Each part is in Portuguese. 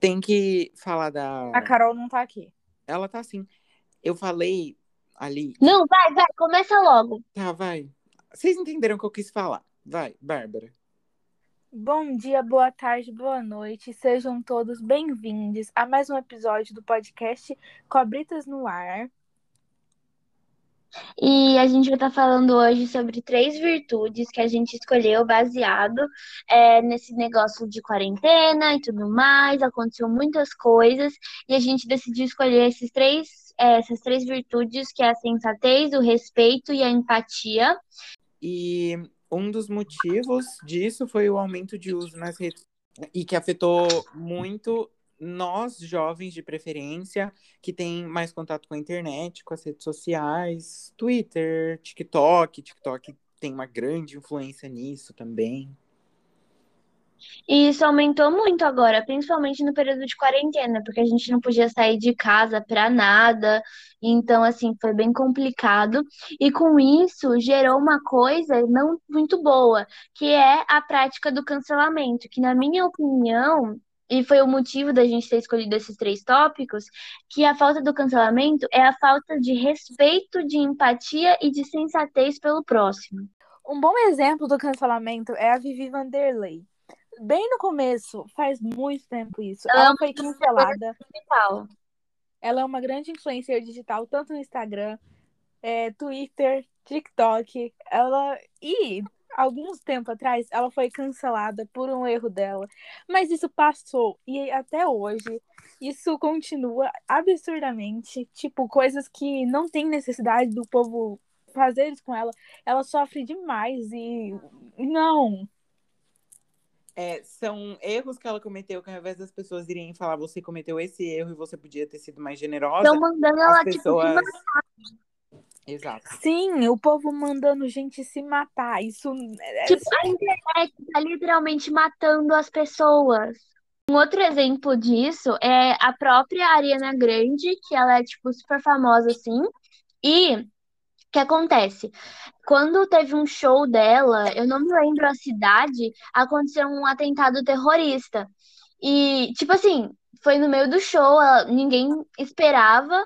Tem que falar da. A Carol não tá aqui. Ela tá assim. Eu falei ali. Não, vai, vai, começa logo. Tá, vai. Vocês entenderam o que eu quis falar. Vai, Bárbara. Bom dia, boa tarde, boa noite. Sejam todos bem-vindos a mais um episódio do podcast Cobritas no Ar. E a gente vai estar falando hoje sobre três virtudes que a gente escolheu baseado é, nesse negócio de quarentena e tudo mais. Aconteceu muitas coisas e a gente decidiu escolher esses três, é, essas três virtudes, que é a sensatez, o respeito e a empatia. E um dos motivos disso foi o aumento de uso nas redes e que afetou muito nós, jovens de preferência, que tem mais contato com a internet, com as redes sociais, Twitter, TikTok, TikTok tem uma grande influência nisso também. E isso aumentou muito agora, principalmente no período de quarentena, porque a gente não podia sair de casa para nada. Então, assim, foi bem complicado. E com isso, gerou uma coisa não muito boa, que é a prática do cancelamento, que, na minha opinião, e foi o motivo da gente ter escolhido esses três tópicos, que a falta do cancelamento é a falta de respeito, de empatia e de sensatez pelo próximo. Um bom exemplo do cancelamento é a Vivi Vanderlei. Bem no começo, faz muito tempo isso, ela, ela foi cancelada. Digital. Ela é uma grande influencer digital, tanto no Instagram, é, Twitter, TikTok. Ela e alguns tempo atrás, ela foi cancelada por um erro dela. Mas isso passou e até hoje isso continua absurdamente. Tipo, coisas que não tem necessidade do povo fazer isso com ela. Ela sofre demais e. Não. É, são erros que ela cometeu que ao invés das pessoas irem falar você cometeu esse erro e você podia ter sido mais generosa. Estão mandando ela tipo, pessoas... tipo, Exato. Sim, o povo mandando gente se matar. Isso. É, tipo, a internet tá literalmente matando as pessoas. Um outro exemplo disso é a própria Ariana Grande, que ela é, tipo, super famosa, assim. E o que acontece? Quando teve um show dela, eu não me lembro a cidade, aconteceu um atentado terrorista. E, tipo assim, foi no meio do show, ninguém esperava.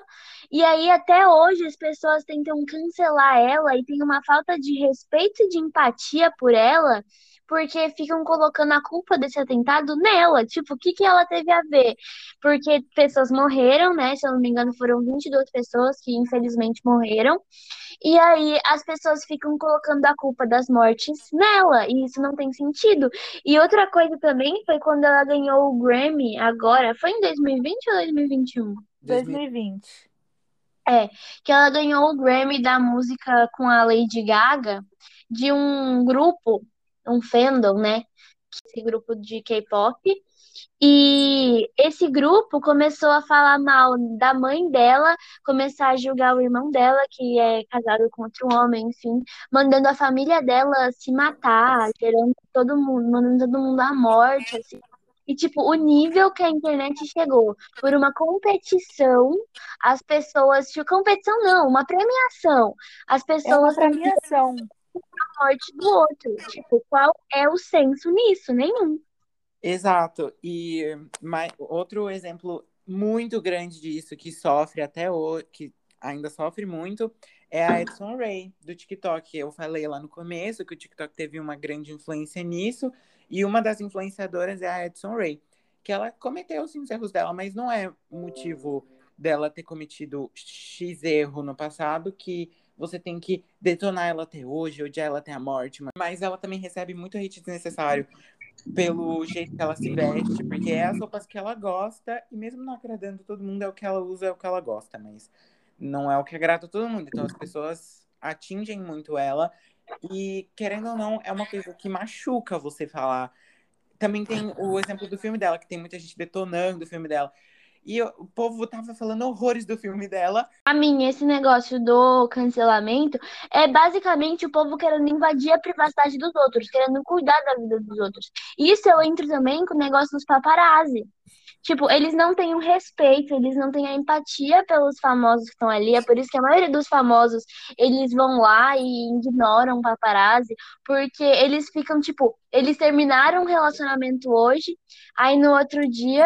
E aí, até hoje, as pessoas tentam cancelar ela e tem uma falta de respeito e de empatia por ela, porque ficam colocando a culpa desse atentado nela. Tipo, o que, que ela teve a ver? Porque pessoas morreram, né? Se eu não me engano, foram 22 pessoas que infelizmente morreram. E aí as pessoas ficam colocando a culpa das mortes nela, e isso não tem sentido. E outra coisa também foi quando ela ganhou o Grammy agora, foi em 2020 ou 2021? 2020. É, que ela ganhou o Grammy da música com a Lady Gaga de um grupo, um fandom, né? Esse grupo de K-pop. E esse grupo começou a falar mal da mãe dela, começar a julgar o irmão dela, que é casado com outro homem, enfim, mandando a família dela se matar, gerando todo mundo, mandando todo mundo à morte, assim. E, tipo, o nível que a internet chegou por uma competição, as pessoas. Tipo, competição não, uma premiação. As pessoas. É uma premiação. A morte do outro. Tipo, qual é o senso nisso? Nenhum. Exato. E mais, outro exemplo muito grande disso, que sofre até hoje, que ainda sofre muito, é a Edson Ray, do TikTok. Eu falei lá no começo que o TikTok teve uma grande influência nisso. E uma das influenciadoras é a Edson Ray, que ela cometeu sim os erros dela, mas não é motivo dela ter cometido X erro no passado que você tem que detonar ela até hoje, odiar ela até a morte. Mas ela também recebe muito hate desnecessário pelo jeito que ela se veste, porque é as roupas que ela gosta, e mesmo não agradando todo mundo, é o que ela usa, é o que ela gosta, mas não é o que agrada todo mundo. Então as pessoas atingem muito ela e, querendo ou não, é uma coisa que machuca você falar. Também tem o exemplo do filme dela, que tem muita gente detonando o filme dela. E o povo tava falando horrores do filme dela. A mim, esse negócio do cancelamento é basicamente o povo querendo invadir a privacidade dos outros, querendo cuidar da vida dos outros. Isso eu entro também com o negócio dos paparazzi. Tipo, eles não têm o respeito, eles não têm a empatia pelos famosos que estão ali. É por isso que a maioria dos famosos, eles vão lá e ignoram o paparazzi, porque eles ficam, tipo, eles terminaram um relacionamento hoje, aí no outro dia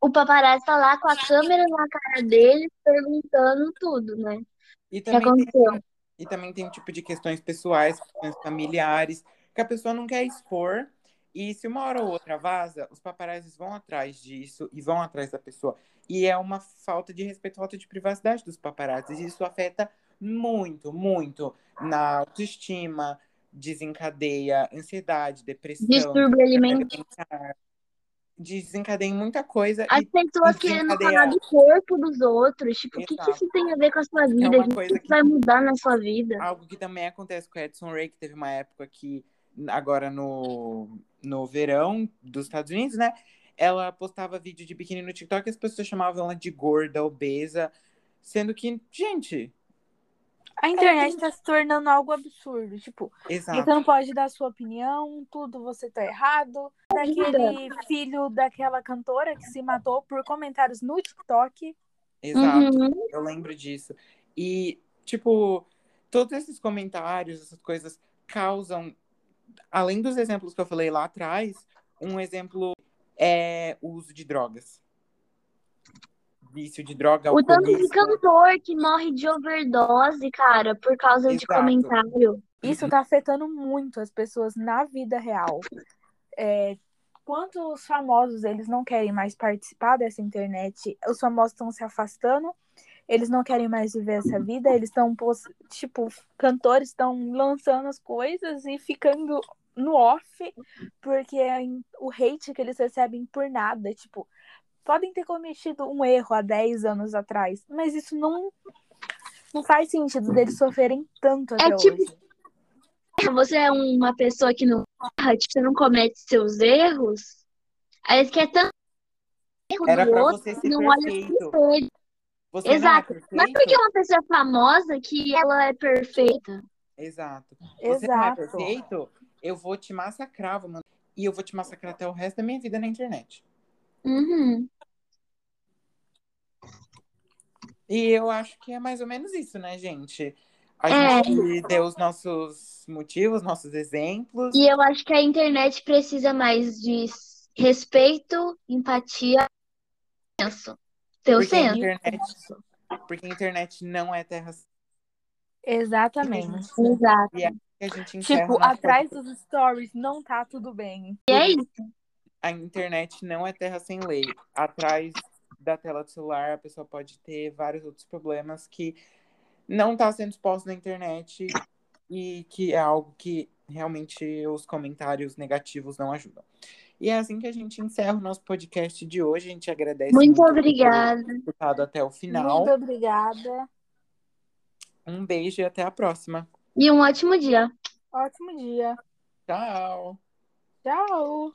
o paparazzi tá lá com a câmera na cara deles, perguntando tudo, né? E também, tem, e também tem um tipo de questões pessoais, questões familiares, que a pessoa não quer expor e se uma hora ou outra vaza, os paparazzis vão atrás disso e vão atrás da pessoa. E é uma falta de respeito, falta de privacidade dos paparazzis. E isso afeta muito, muito na autoestima, desencadeia ansiedade, depressão, distúrbio alimentar, desencadeia muita coisa. As pessoas querendo falar do corpo dos outros. Tipo, o que, que, isso tem a ver com a sua é vida? É o que, que, que vai mudar na sua vida? Algo que também acontece com o Edson Ray, que teve uma época que, agora no no verão dos Estados Unidos, né? Ela postava vídeo de biquíni no TikTok e as pessoas chamavam ela de gorda, obesa, sendo que, gente. A internet está se tornando algo absurdo. Tipo, Exato. você não pode dar sua opinião, tudo você tá errado. Daquele filho daquela cantora que se matou por comentários no TikTok. Exato, uhum. eu lembro disso. E, tipo, todos esses comentários, essas coisas causam além dos exemplos que eu falei lá atrás, um exemplo é o uso de drogas. Vício de droga, O tanto de cantor que morre de overdose, cara, por causa Exato. de comentário. Isso tá afetando muito as pessoas na vida real. É, quantos famosos eles não querem mais participar dessa internet? Os famosos estão se afastando eles não querem mais viver essa vida, eles estão, tipo, cantores estão lançando as coisas e ficando no off, porque o hate que eles recebem por nada, tipo, podem ter cometido um erro há 10 anos atrás, mas isso não não faz sentido deles sofrerem tanto até é tipo, hoje. Você é uma pessoa que não tipo, você não comete seus erros, aí você quer tanto erro Era do outro, você ser não perfeito. olha. Você Exato. Não é Mas porque é uma pessoa famosa que ela é perfeita. Exato. Você Exato. não é perfeito, eu vou te massacrar, vou mandar... e eu vou te massacrar até o resto da minha vida na internet. Uhum. E eu acho que é mais ou menos isso, né, gente? A é. gente deu os nossos motivos, nossos exemplos. E eu acho que a internet precisa mais de respeito, empatia, senso. Teu porque senso. A internet, porque a internet não é terra. Exatamente. Exato. E é a gente tipo, atrás dos stories não tá tudo bem. E é isso. A internet não é terra sem lei. Atrás da tela do celular, a pessoa pode ter vários outros problemas que não tá sendo exposto na internet e que é algo que realmente os comentários negativos não ajudam. E é assim que a gente encerra o nosso podcast de hoje. A gente agradece muito, muito obrigada. por ter até o final. Muito obrigada. Um beijo e até a próxima. E um ótimo dia. Ótimo dia. Tchau. Tchau.